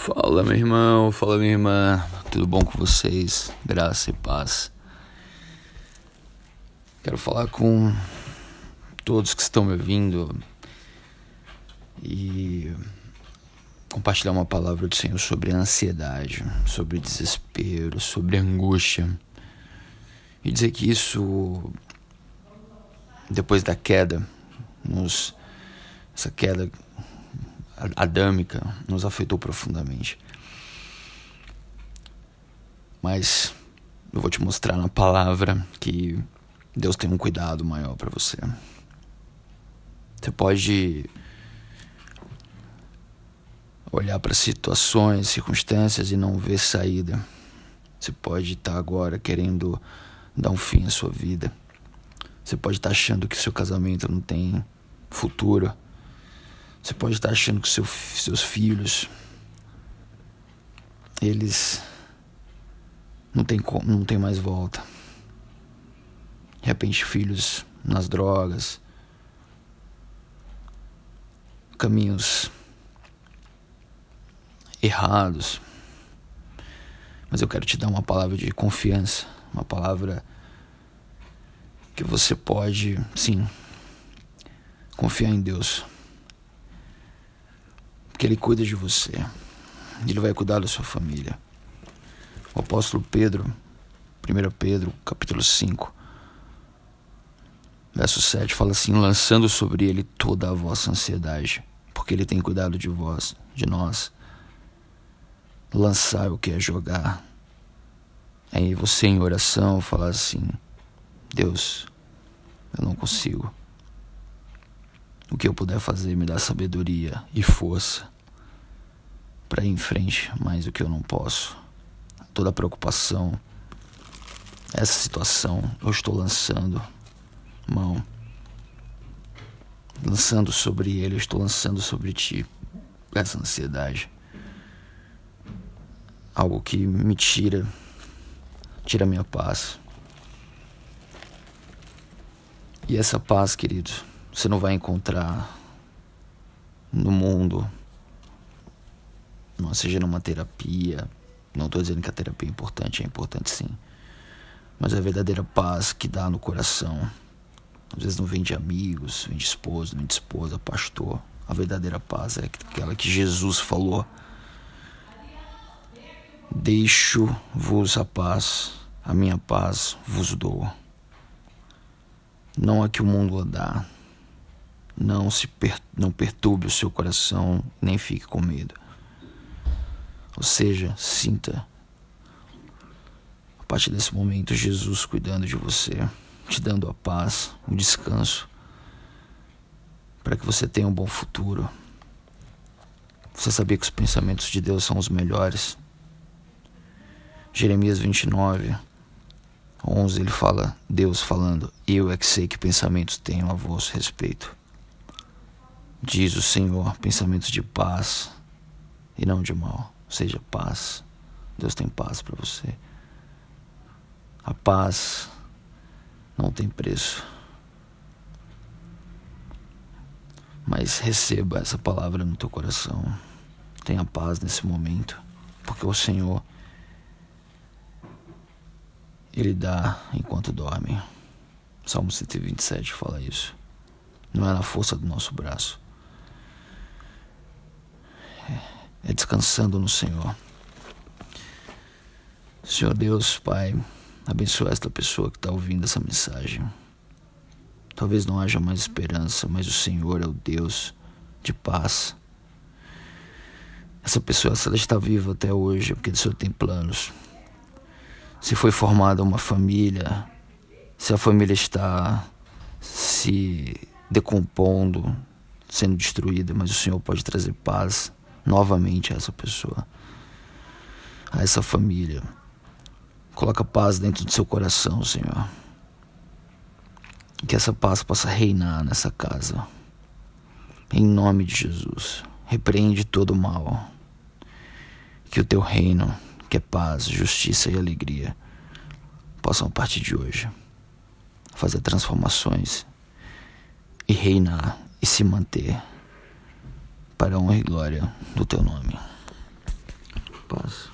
Fala meu irmão, fala minha irmã, tudo bom com vocês? Graça e paz. Quero falar com todos que estão me ouvindo e compartilhar uma palavra do Senhor sobre ansiedade, sobre desespero, sobre angústia. E dizer que isso, depois da queda, nos, essa queda adâmica nos afetou profundamente. Mas eu vou te mostrar na palavra que Deus tem um cuidado maior para você. Você pode olhar para situações, circunstâncias e não ver saída. Você pode estar tá agora querendo dar um fim à sua vida. Você pode estar tá achando que seu casamento não tem futuro. Você pode estar achando que seu, seus filhos eles não tem não tem mais volta. De repente filhos nas drogas, caminhos errados. Mas eu quero te dar uma palavra de confiança, uma palavra que você pode, sim, confiar em Deus que Ele cuida de você. Ele vai cuidar da sua família. O apóstolo Pedro, 1 Pedro, capítulo 5, verso 7, fala assim: lançando sobre Ele toda a vossa ansiedade, porque Ele tem cuidado de vós, de nós. Lançar o que é jogar. Aí você em oração fala assim: Deus, eu não consigo. O que eu puder fazer me dá sabedoria e força para ir em frente, mas o que eu não posso. Toda a preocupação, essa situação, eu estou lançando mão. Lançando sobre ele, eu estou lançando sobre ti essa ansiedade. Algo que me tira, tira minha paz. E essa paz, querido, você não vai encontrar no mundo, não seja numa terapia. Não estou dizendo que a terapia é importante, é importante sim. Mas a verdadeira paz que dá no coração. Às vezes não vem de amigos, vem de esposo, vem de esposa, pastor. A verdadeira paz é aquela que Jesus falou. Deixo-vos a paz, a minha paz vos dou. Não a que o mundo dá. Não se per, não perturbe o seu coração, nem fique com medo. Ou seja, sinta a partir desse momento Jesus cuidando de você, te dando a paz, o descanso, para que você tenha um bom futuro. Você sabia que os pensamentos de Deus são os melhores? Jeremias 29, 11, ele fala, Deus falando, eu é que sei que pensamentos tenho a vosso respeito. Diz o Senhor, pensamentos de paz e não de mal. Seja paz. Deus tem paz para você. A paz não tem preço. Mas receba essa palavra no teu coração. Tenha paz nesse momento, porque o Senhor ele dá enquanto dorme. Salmo 127 fala isso. Não é na força do nosso braço é descansando no Senhor. Senhor Deus, Pai, abençoa esta pessoa que está ouvindo essa mensagem. Talvez não haja mais esperança, mas o Senhor é o Deus de paz. Essa pessoa, se ela está viva até hoje, é porque o Senhor tem planos. Se foi formada uma família, se a família está se decompondo, sendo destruída, mas o Senhor pode trazer paz novamente a essa pessoa, a essa família. Coloca paz dentro do seu coração, Senhor. Que essa paz possa reinar nessa casa. Em nome de Jesus. Repreende todo o mal. Que o teu reino, que é paz, justiça e alegria, possam a partir de hoje fazer transformações e reinar e se manter para a honra e glória do teu nome. Paz.